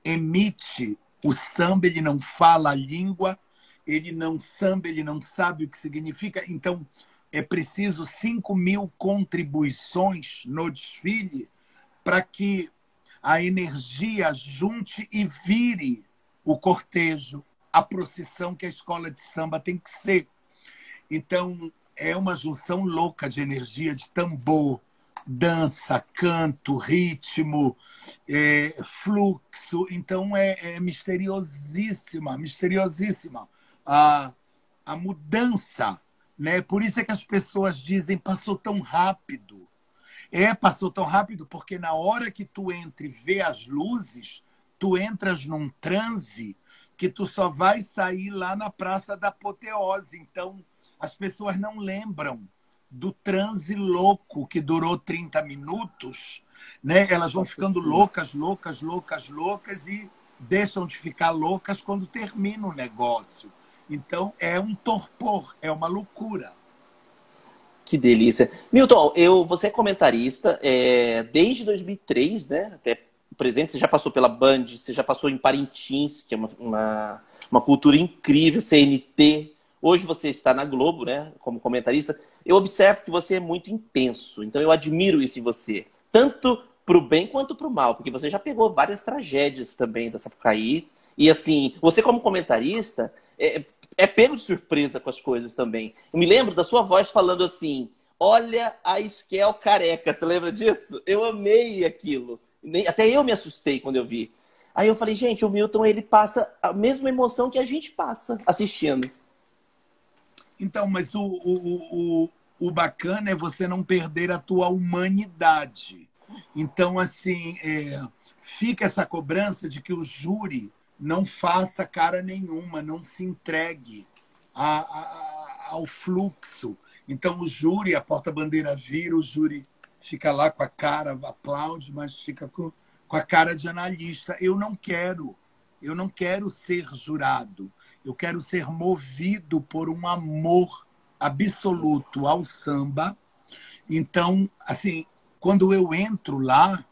[SPEAKER 2] emite o samba, ele não fala a língua, ele não samba, ele não sabe o que significa. Então, é preciso 5 mil contribuições no desfile para que a energia junte e vire o cortejo, a procissão que a escola de samba tem que ser. Então, é uma junção louca de energia, de tambor, dança, canto, ritmo, é, fluxo. Então, é, é, misteriosíssima, misteriosíssima a, a mudança. Né? Por isso é que as pessoas dizem passou tão rápido. É, passou tão rápido porque na hora que tu entra e vê as luzes, tu entras num transe que tu só vai sair lá na Praça da Apoteose. Então, as pessoas não lembram do transe louco que durou 30 minutos, né? Elas vão Nossa, ficando sim. loucas, loucas, loucas, loucas e deixam de ficar loucas quando termina o negócio. Então, é um torpor, é uma loucura.
[SPEAKER 1] Que delícia. Milton, eu, você é comentarista é, desde 2003, né? Até presente, você já passou pela Band, você já passou em Parintins, que é uma, uma, uma cultura incrível, CNT. Hoje você está na Globo, né? Como comentarista. Eu observo que você é muito intenso, então eu admiro isso em você. Tanto para o bem quanto para o mal, porque você já pegou várias tragédias também da Sapucaí. E assim, você como comentarista, é, é pego de surpresa com as coisas também. Eu me lembro da sua voz falando assim: Olha a Esquel careca. Você lembra disso? Eu amei aquilo. Até eu me assustei quando eu vi. Aí eu falei, gente, o Milton ele passa a mesma emoção que a gente passa assistindo.
[SPEAKER 2] Então, mas o, o, o, o bacana é você não perder a tua humanidade. Então, assim, é, fica essa cobrança de que o júri não faça cara nenhuma, não se entregue a, a, ao fluxo. Então, o júri, a porta-bandeira vira, o júri fica lá com a cara, aplaude, mas fica com, com a cara de analista. Eu não quero, eu não quero ser jurado. Eu quero ser movido por um amor absoluto ao samba. Então, assim, quando eu entro lá,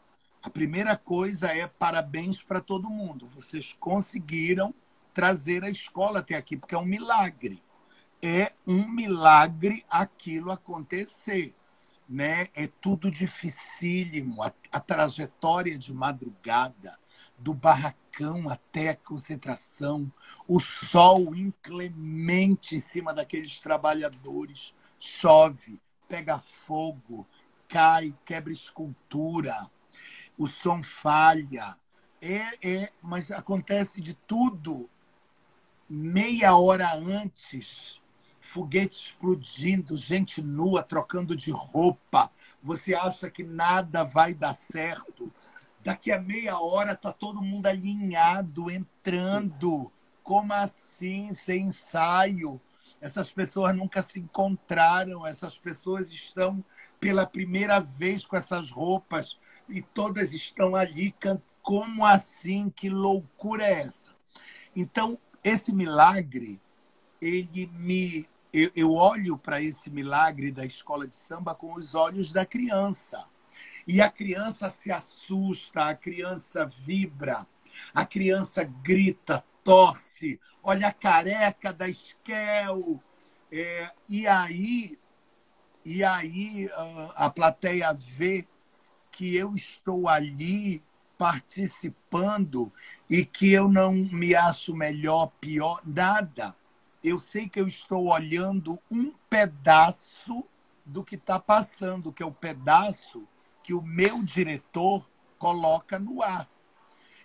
[SPEAKER 2] a primeira coisa é parabéns para todo mundo. Vocês conseguiram trazer a escola até aqui, porque é um milagre. É um milagre aquilo acontecer. Né? É tudo dificílimo. A, a trajetória de madrugada, do barracão até a concentração, o sol inclemente em cima daqueles trabalhadores, chove, pega fogo, cai, quebra escultura o som falha. É, é, mas acontece de tudo meia hora antes. Foguete explodindo, gente nua trocando de roupa. Você acha que nada vai dar certo. Daqui a meia hora tá todo mundo alinhado, entrando. Como assim, sem ensaio? Essas pessoas nunca se encontraram, essas pessoas estão pela primeira vez com essas roupas e todas estão ali. Como assim? Que loucura é essa? Então, esse milagre, ele me. Eu, eu olho para esse milagre da escola de samba com os olhos da criança. E a criança se assusta, a criança vibra, a criança grita, torce, olha a careca da Esquel. É, e aí, e aí a, a plateia vê que eu estou ali participando e que eu não me acho melhor, pior, nada. Eu sei que eu estou olhando um pedaço do que está passando, que é o pedaço que o meu diretor coloca no ar.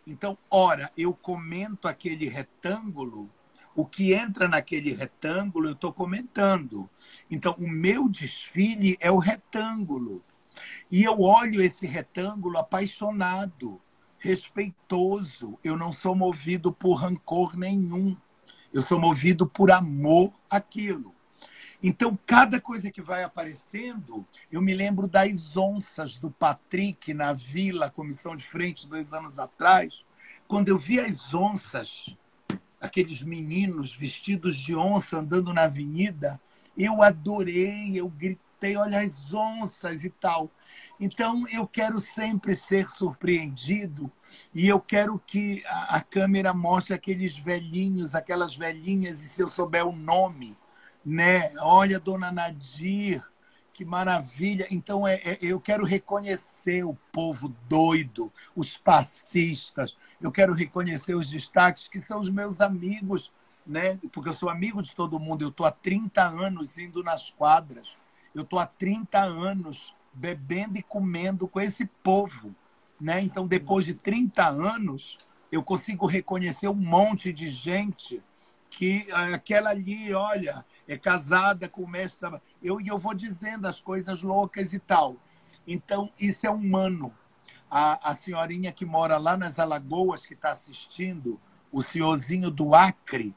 [SPEAKER 2] Então, ora, eu comento aquele retângulo, o que entra naquele retângulo eu estou comentando. Então, o meu desfile é o retângulo. E eu olho esse retângulo apaixonado, respeitoso. Eu não sou movido por rancor nenhum. Eu sou movido por amor àquilo. Então, cada coisa que vai aparecendo, eu me lembro das onças do Patrick na Vila, comissão de frente, dois anos atrás. Quando eu vi as onças, aqueles meninos vestidos de onça andando na avenida, eu adorei, eu gritei tem, olha as onças e tal. Então, eu quero sempre ser surpreendido e eu quero que a, a, câmera mostre aqueles velhinhos, aquelas velhinhas, e se eu souber o nome, né? Olha, dona Nadir, que maravilha. Então, é, é, eu quero reconhecer o povo doido, os passistas, eu quero reconhecer os destaques que são os meus amigos, né? Porque eu sou amigo de todo mundo, eu estou há 30 anos indo nas quadras eu estou há 30 anos bebendo e comendo com esse povo. Né? Então, depois de 30 anos, eu consigo reconhecer um monte de gente que eh, aquela ali, olha, é casada com o mestre. Eu, eu vou dizendo as coisas loucas e tal. Então, isso é humano. A, a senhorinha que mora lá nas Alagoas, que está assistindo, o senhorzinho do Acre,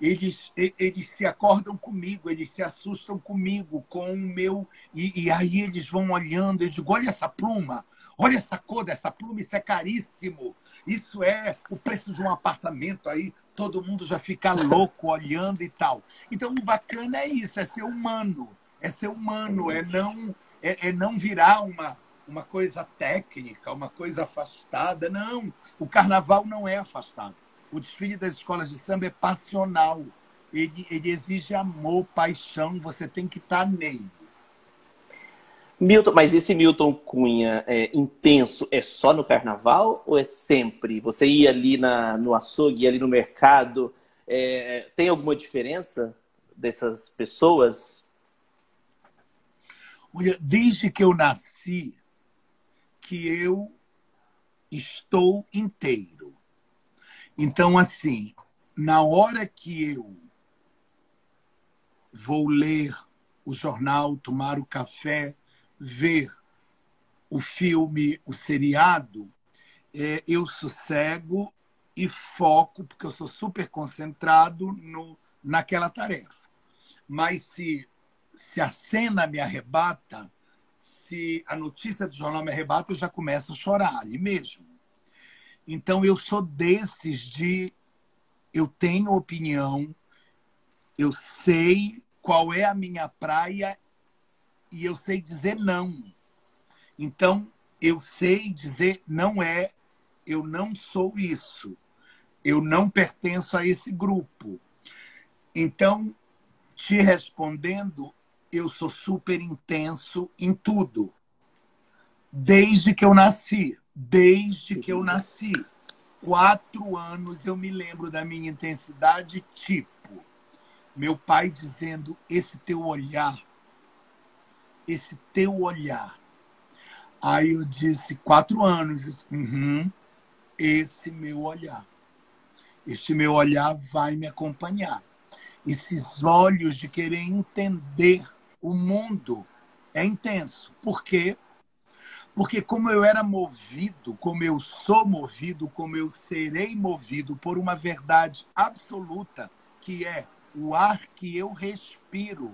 [SPEAKER 2] eles, eles se acordam comigo, eles se assustam comigo, com o meu. E, e aí eles vão olhando, eu digo: olha essa pluma, olha essa cor dessa pluma, isso é caríssimo. Isso é o preço de um apartamento aí, todo mundo já fica louco olhando e tal. Então, o bacana é isso, é ser humano, é ser humano, é não, é, é não virar uma, uma coisa técnica, uma coisa afastada. Não, o carnaval não é afastado. O desfile das escolas de samba é passional. Ele, ele exige amor, paixão, você tem que estar tá nele.
[SPEAKER 1] Milton, mas esse Milton Cunha é, intenso é só no carnaval ou é sempre? Você ia ali na, no açougue, ia ali no mercado, é, tem alguma diferença dessas pessoas?
[SPEAKER 2] Olha, desde que eu nasci, que eu estou inteiro. Então, assim, na hora que eu vou ler o jornal, tomar o café, ver o filme, o seriado, é, eu sossego e foco, porque eu sou super concentrado no, naquela tarefa. Mas se, se a cena me arrebata, se a notícia do jornal me arrebata, eu já começo a chorar ali mesmo. Então eu sou desses de eu tenho opinião, eu sei qual é a minha praia e eu sei dizer não. Então, eu sei dizer não é, eu não sou isso. Eu não pertenço a esse grupo. Então, te respondendo, eu sou super intenso em tudo. Desde que eu nasci. Desde que eu nasci. Quatro anos eu me lembro da minha intensidade tipo. Meu pai dizendo: esse teu olhar esse teu olhar. Aí eu disse, quatro anos. Eu disse, uhum, esse meu olhar. Este meu olhar vai me acompanhar. Esses olhos de querer entender o mundo é intenso. Por quê? Porque como eu era movido, como eu sou movido, como eu serei movido por uma verdade absoluta, que é o ar que eu respiro,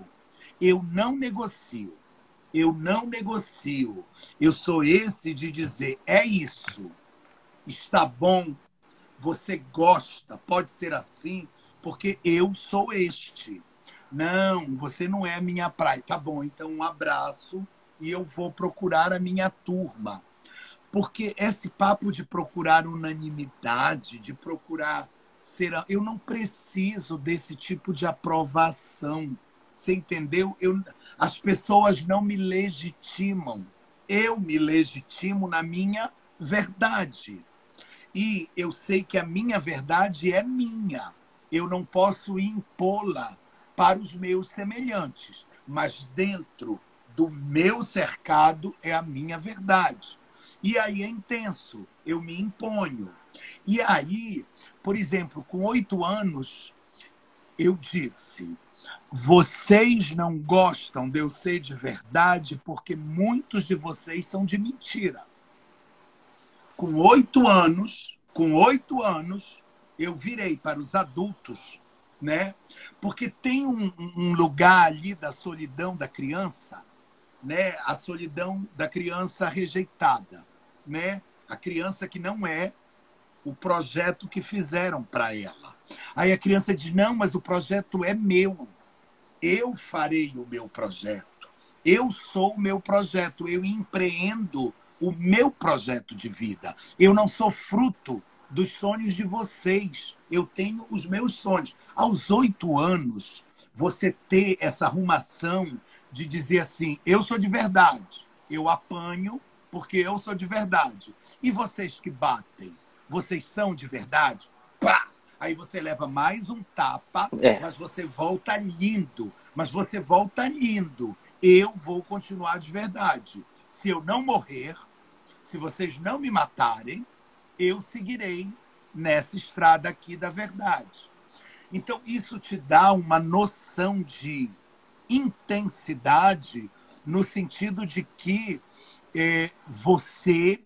[SPEAKER 2] eu não negocio eu não negocio. Eu sou esse de dizer: é isso, está bom, você gosta, pode ser assim, porque eu sou este. Não, você não é minha praia. Tá bom, então um abraço e eu vou procurar a minha turma. Porque esse papo de procurar unanimidade, de procurar ser. Eu não preciso desse tipo de aprovação. Você entendeu? Eu, as pessoas não me legitimam. Eu me legitimo na minha verdade. E eu sei que a minha verdade é minha. Eu não posso impô-la para os meus semelhantes, mas dentro do meu cercado é a minha verdade. E aí é intenso, eu me imponho. E aí, por exemplo, com oito anos, eu disse: vocês não gostam de eu ser de verdade porque muitos de vocês são de mentira. Com oito anos, com oito anos, eu virei para os adultos, né? Porque tem um, um lugar ali da solidão da criança, né? A solidão da criança rejeitada, né? A criança que não é o projeto que fizeram para ela. Aí a criança diz: não, mas o projeto é meu eu farei o meu projeto. Eu sou o meu projeto. Eu empreendo o meu projeto de vida. Eu não sou fruto dos sonhos de vocês. Eu tenho os meus sonhos. Aos oito anos, você ter essa arrumação de dizer assim: eu sou de verdade. Eu apanho porque eu sou de verdade. E vocês que batem, vocês são de verdade? Pá! Aí você leva mais um tapa, é. mas você volta lindo. Mas você volta lindo. Eu vou continuar de verdade. Se eu não morrer, se vocês não me matarem, eu seguirei nessa estrada aqui da verdade. Então, isso te dá uma noção de intensidade no sentido de que é, você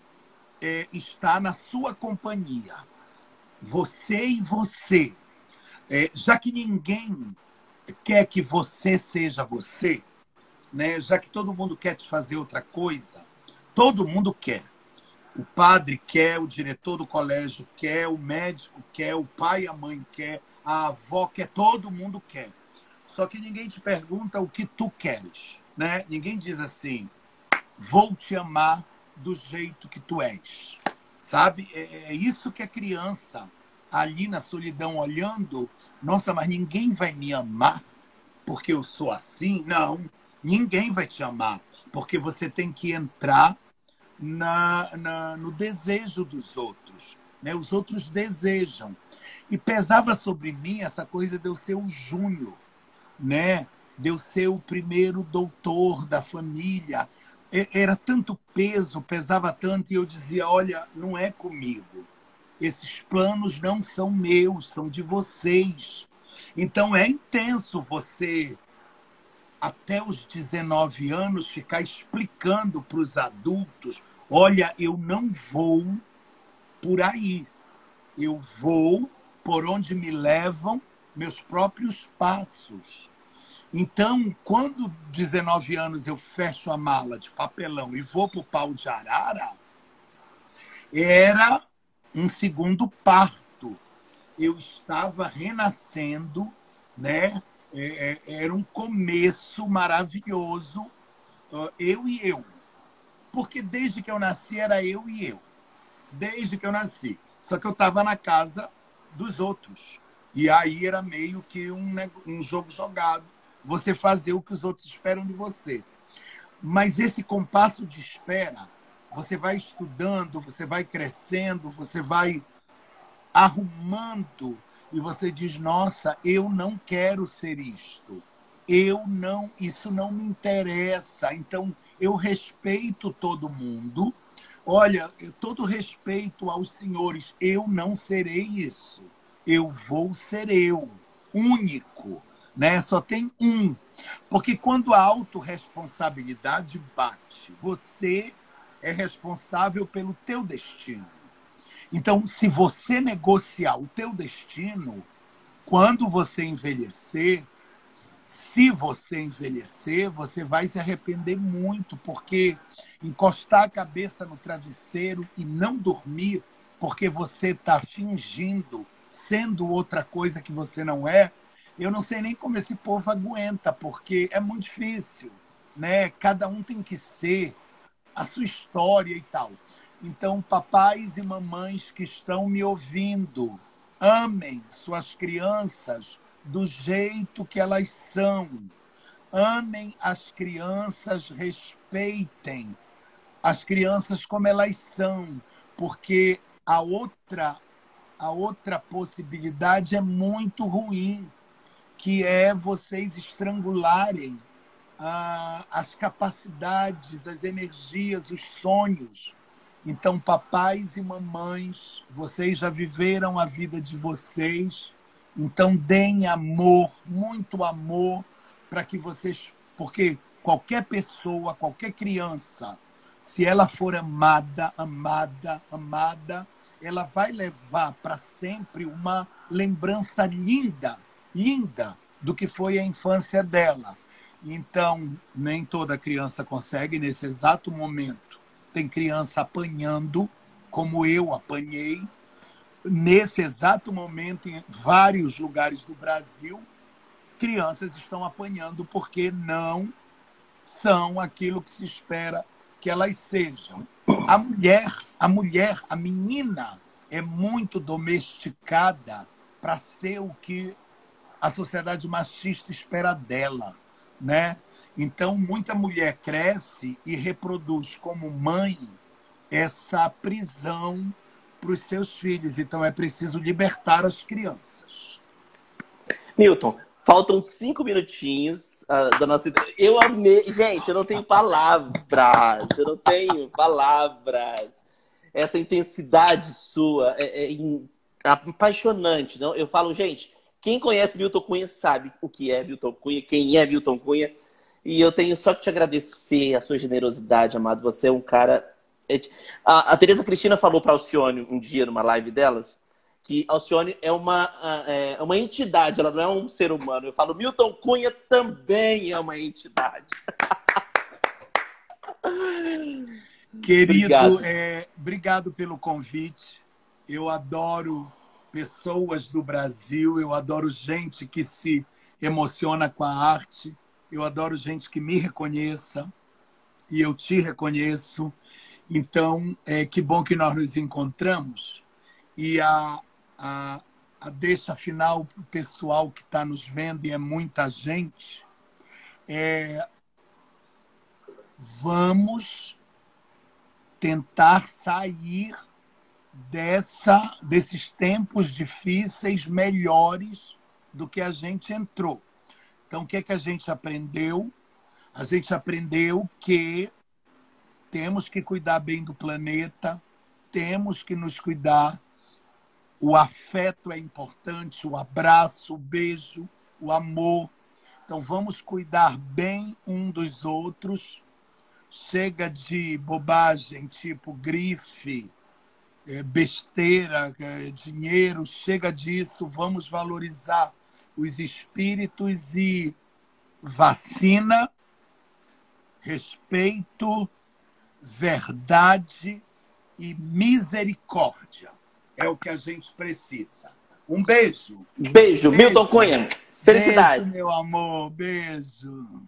[SPEAKER 2] é, está na sua companhia você e você. É, já que ninguém quer que você seja você, né? já que todo mundo quer te fazer outra coisa, todo mundo quer. O padre quer, o diretor do colégio quer, o médico quer, o pai e a mãe quer, a avó quer, todo mundo quer. Só que ninguém te pergunta o que tu queres, né? Ninguém diz assim, vou te amar do jeito que tu és, sabe? É, é isso que a criança ali na solidão olhando, nossa, mas ninguém vai me amar porque eu sou assim? Não, ninguém vai te amar porque você tem que entrar na, na, no desejo dos outros. Né? Os outros desejam. E pesava sobre mim essa coisa de eu ser o Júnior, né? de eu ser o primeiro doutor da família. Era tanto peso, pesava tanto, e eu dizia: olha, não é comigo. Esses planos não são meus, são de vocês. Então é intenso você até os 19 anos, ficar explicando para os adultos: olha, eu não vou por aí. Eu vou por onde me levam meus próprios passos. Então, quando 19 anos eu fecho a mala de papelão e vou para o pau de arara, era um segundo parto. Eu estava renascendo, né? É, é, era um começo maravilhoso, eu e eu. Porque desde que eu nasci era eu e eu. Desde que eu nasci. Só que eu estava na casa dos outros. E aí era meio que um, um jogo jogado. Você fazer o que os outros esperam de você. Mas esse compasso de espera, você vai estudando, você vai crescendo, você vai arrumando e você diz: "Nossa, eu não quero ser isto. Eu não, isso não me interessa". Então, eu respeito todo mundo. Olha, todo respeito aos senhores, eu não serei isso. Eu vou ser eu, único, né? Só tem um. Porque quando a autorresponsabilidade bate, você é responsável pelo teu destino. Então, se você negociar o teu destino, quando você envelhecer, se você envelhecer, você vai se arrepender muito, porque encostar a cabeça no travesseiro e não dormir porque você está fingindo, sendo outra coisa que você não é, eu não sei nem como esse povo aguenta, porque é muito difícil, né? Cada um tem que ser a sua história e tal. Então, papais e mamães que estão me ouvindo, amem suas crianças do jeito que elas são. Amem as crianças, respeitem as crianças como elas são, porque a outra a outra possibilidade é muito ruim, que é vocês estrangularem ah, as capacidades, as energias, os sonhos então, papais e mamães, vocês já viveram a vida de vocês, então deem amor, muito amor, para que vocês. Porque qualquer pessoa, qualquer criança, se ela for amada, amada, amada, ela vai levar para sempre uma lembrança linda, linda do que foi a infância dela. Então, nem toda criança consegue, nesse exato momento, tem criança apanhando, como eu apanhei, nesse exato momento, em vários lugares do Brasil, crianças estão apanhando porque não são aquilo que se espera que elas sejam. A mulher, a mulher, a menina é muito domesticada para ser o que a sociedade machista espera dela, né? Então, muita mulher cresce e reproduz como mãe essa prisão para os seus filhos. Então, é preciso libertar as crianças.
[SPEAKER 1] Milton, faltam cinco minutinhos uh, da nossa. Eu amei. Gente, eu não tenho palavras. Eu não tenho palavras. Essa intensidade sua é, é apaixonante. Não? Eu falo, gente, quem conhece Milton Cunha sabe o que é Milton Cunha, quem é Milton Cunha. E eu tenho só que te agradecer a sua generosidade, amado. Você é um cara. É a, a Tereza Cristina falou para Alcione um dia numa live delas que Alcione é uma, é uma entidade, ela não é um ser humano. Eu falo, Milton Cunha também é uma entidade.
[SPEAKER 2] Querido, obrigado. É, obrigado pelo convite. Eu adoro pessoas do Brasil, eu adoro gente que se emociona com a arte. Eu adoro gente que me reconheça e eu te reconheço. Então, é, que bom que nós nos encontramos. E a, a, a deixa final para o pessoal que está nos vendo, e é muita gente, é vamos tentar sair dessa, desses tempos difíceis melhores do que a gente entrou. Então, o que é que a gente aprendeu? A gente aprendeu que temos que cuidar bem do planeta, temos que nos cuidar. O afeto é importante, o abraço, o beijo, o amor. Então, vamos cuidar bem um dos outros. Chega de bobagem, tipo grife, é, besteira, é, dinheiro, chega disso, vamos valorizar os espíritos e vacina, respeito, verdade e misericórdia. É o que a gente precisa. Um beijo.
[SPEAKER 1] Beijo, beijo. Milton Cunha. Felicidade.
[SPEAKER 2] Beijo, meu amor. Beijo.